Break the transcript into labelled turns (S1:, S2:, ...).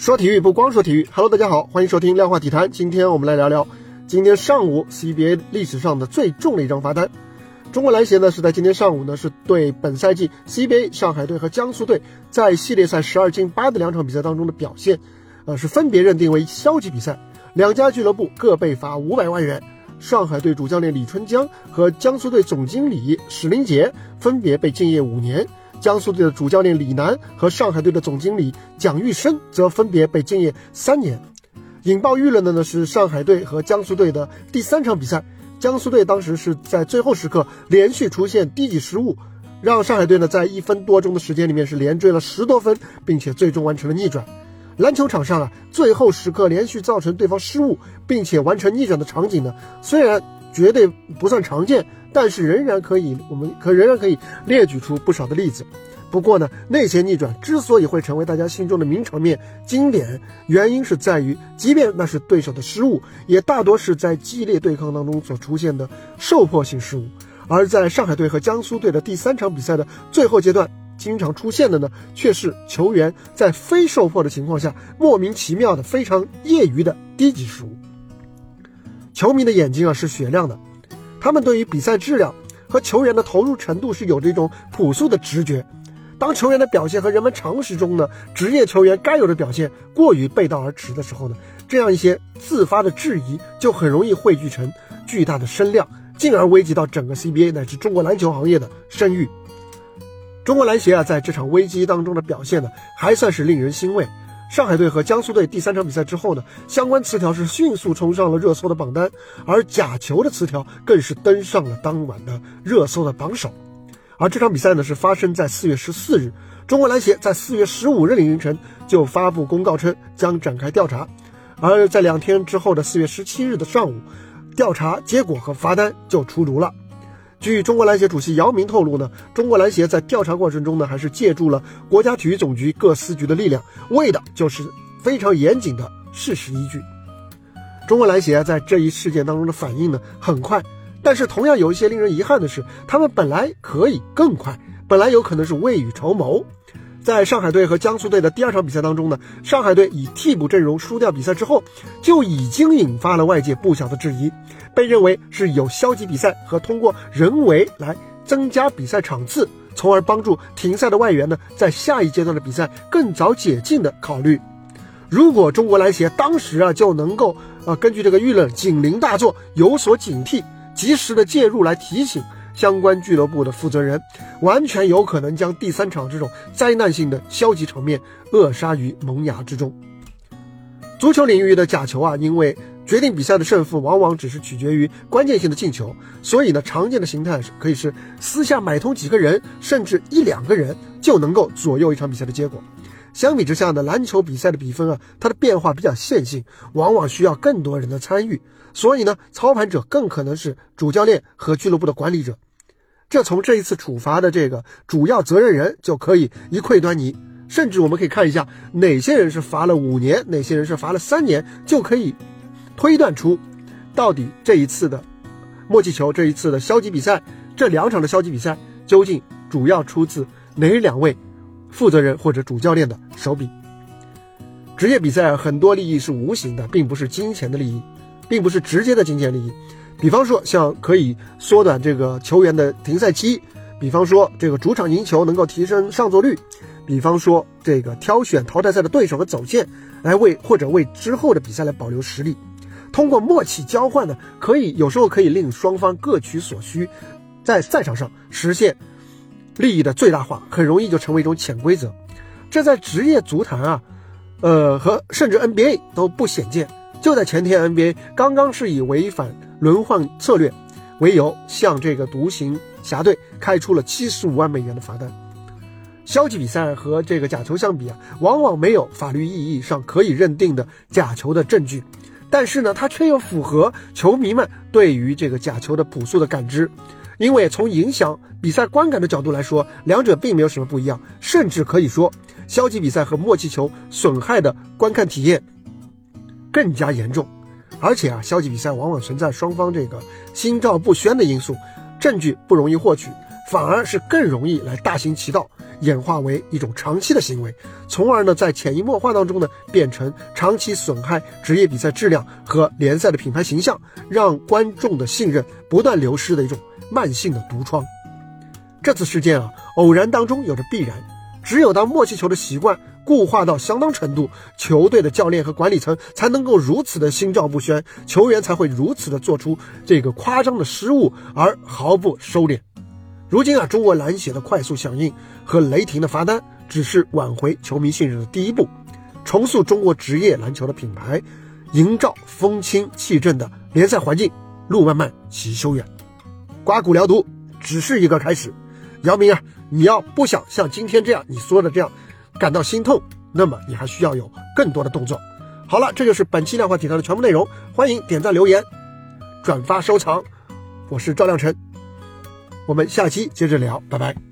S1: 说体育不光说体育，Hello，大家好，欢迎收听量化体坛。今天我们来聊聊今天上午 CBA 历史上的最重的一张罚单。中国篮协呢是在今天上午呢是对本赛季 CBA 上海队和江苏队在系列赛十二进八的两场比赛当中的表现，呃是分别认定为消极比赛，两家俱乐部各被罚五百万元。上海队主教练李春江和江苏队总经理史林杰分别被禁业五年。江苏队的主教练李楠和上海队的总经理蒋玉生则分别被禁业三年。引爆舆论的呢是上海队和江苏队的第三场比赛，江苏队当时是在最后时刻连续出现低级失误，让上海队呢在一分多钟的时间里面是连追了十多分，并且最终完成了逆转。篮球场上啊，最后时刻连续造成对方失误并且完成逆转的场景呢，虽然绝对不算常见。但是仍然可以，我们可仍然可以列举出不少的例子。不过呢，那些逆转之所以会成为大家心中的名场面、经典，原因是在于，即便那是对手的失误，也大多是在激烈对抗当中所出现的受迫性失误。而在上海队和江苏队的第三场比赛的最后阶段，经常出现的呢，却是球员在非受迫的情况下，莫名其妙的、非常业余的低级失误。球迷的眼睛啊，是雪亮的。他们对于比赛质量和球员的投入程度是有着一种朴素的直觉。当球员的表现和人们常识中呢职业球员该有的表现过于背道而驰的时候呢，这样一些自发的质疑就很容易汇聚成巨大的声量，进而危及到整个 CBA 乃至中国篮球行业的声誉。中国篮协啊，在这场危机当中的表现呢，还算是令人欣慰。上海队和江苏队第三场比赛之后呢，相关词条是迅速冲上了热搜的榜单，而假球的词条更是登上了当晚的热搜的榜首。而这场比赛呢，是发生在四月十四日，中国篮协在四月十五日凌晨就发布公告称将展开调查，而在两天之后的四月十七日的上午，调查结果和罚单就出炉了。据中国篮协主席姚明透露呢，中国篮协在调查过程中呢，还是借助了国家体育总局各司局的力量，为的就是非常严谨的事实依据。中国篮协在这一事件当中的反应呢很快，但是同样有一些令人遗憾的是，他们本来可以更快，本来有可能是未雨绸缪。在上海队和江苏队的第二场比赛当中呢，上海队以替补阵容输掉比赛之后，就已经引发了外界不小的质疑，被认为是有消极比赛和通过人为来增加比赛场次，从而帮助停赛的外援呢，在下一阶段的比赛更早解禁的考虑。如果中国篮协当时啊就能够呃根据这个舆论警铃大作，有所警惕，及时的介入来提醒。相关俱乐部的负责人完全有可能将第三场这种灾难性的消极场面扼杀于萌芽之中。足球领域的假球啊，因为决定比赛的胜负往往只是取决于关键性的进球，所以呢，常见的形态是可以是私下买通几个人，甚至一两个人就能够左右一场比赛的结果。相比之下呢，篮球比赛的比分啊，它的变化比较线性，往往需要更多人的参与。所以呢，操盘者更可能是主教练和俱乐部的管理者。这从这一次处罚的这个主要责任人就可以一窥端倪。甚至我们可以看一下哪些人是罚了五年，哪些人是罚了三年，就可以推断出到底这一次的默契球、这一次的消极比赛、这两场的消极比赛究竟主要出自哪两位负责人或者主教练的手笔。职业比赛很多利益是无形的，并不是金钱的利益。并不是直接的金钱利益，比方说像可以缩短这个球员的停赛期，比方说这个主场赢球能够提升上座率，比方说这个挑选淘汰赛的对手和走线来为或者为之后的比赛来保留实力，通过默契交换呢，可以有时候可以令双方各取所需，在赛场上实现利益的最大化，很容易就成为一种潜规则，这在职业足坛啊，呃和甚至 NBA 都不鲜见。就在前天，NBA 刚刚是以违反轮换策略为由，向这个独行侠队开出了七十五万美元的罚单。消极比赛和这个假球相比啊，往往没有法律意义上可以认定的假球的证据，但是呢，它却又符合球迷们对于这个假球的朴素的感知。因为从影响比赛观感的角度来说，两者并没有什么不一样，甚至可以说，消极比赛和默契球损害的观看体验。更加严重，而且啊，消极比赛往往存在双方这个心照不宣的因素，证据不容易获取，反而是更容易来大行其道，演化为一种长期的行为，从而呢在潜移默化当中呢变成长期损害职业比赛质量和联赛的品牌形象，让观众的信任不断流失的一种慢性的毒疮。这次事件啊，偶然当中有着必然，只有当默契球的习惯。固化到相当程度，球队的教练和管理层才能够如此的心照不宣，球员才会如此的做出这个夸张的失误而毫不收敛。如今啊，中国篮协的快速响应和雷霆的罚单，只是挽回球迷信任的第一步，重塑中国职业篮球的品牌，营造风清气正的联赛环境，路漫漫其修远。刮骨疗毒只是一个开始，姚明啊，你要不想像今天这样你说的这样。感到心痛，那么你还需要有更多的动作。好了，这就是本期量化体操的全部内容。欢迎点赞、留言、转发、收藏。我是赵亮晨，我们下期接着聊，拜拜。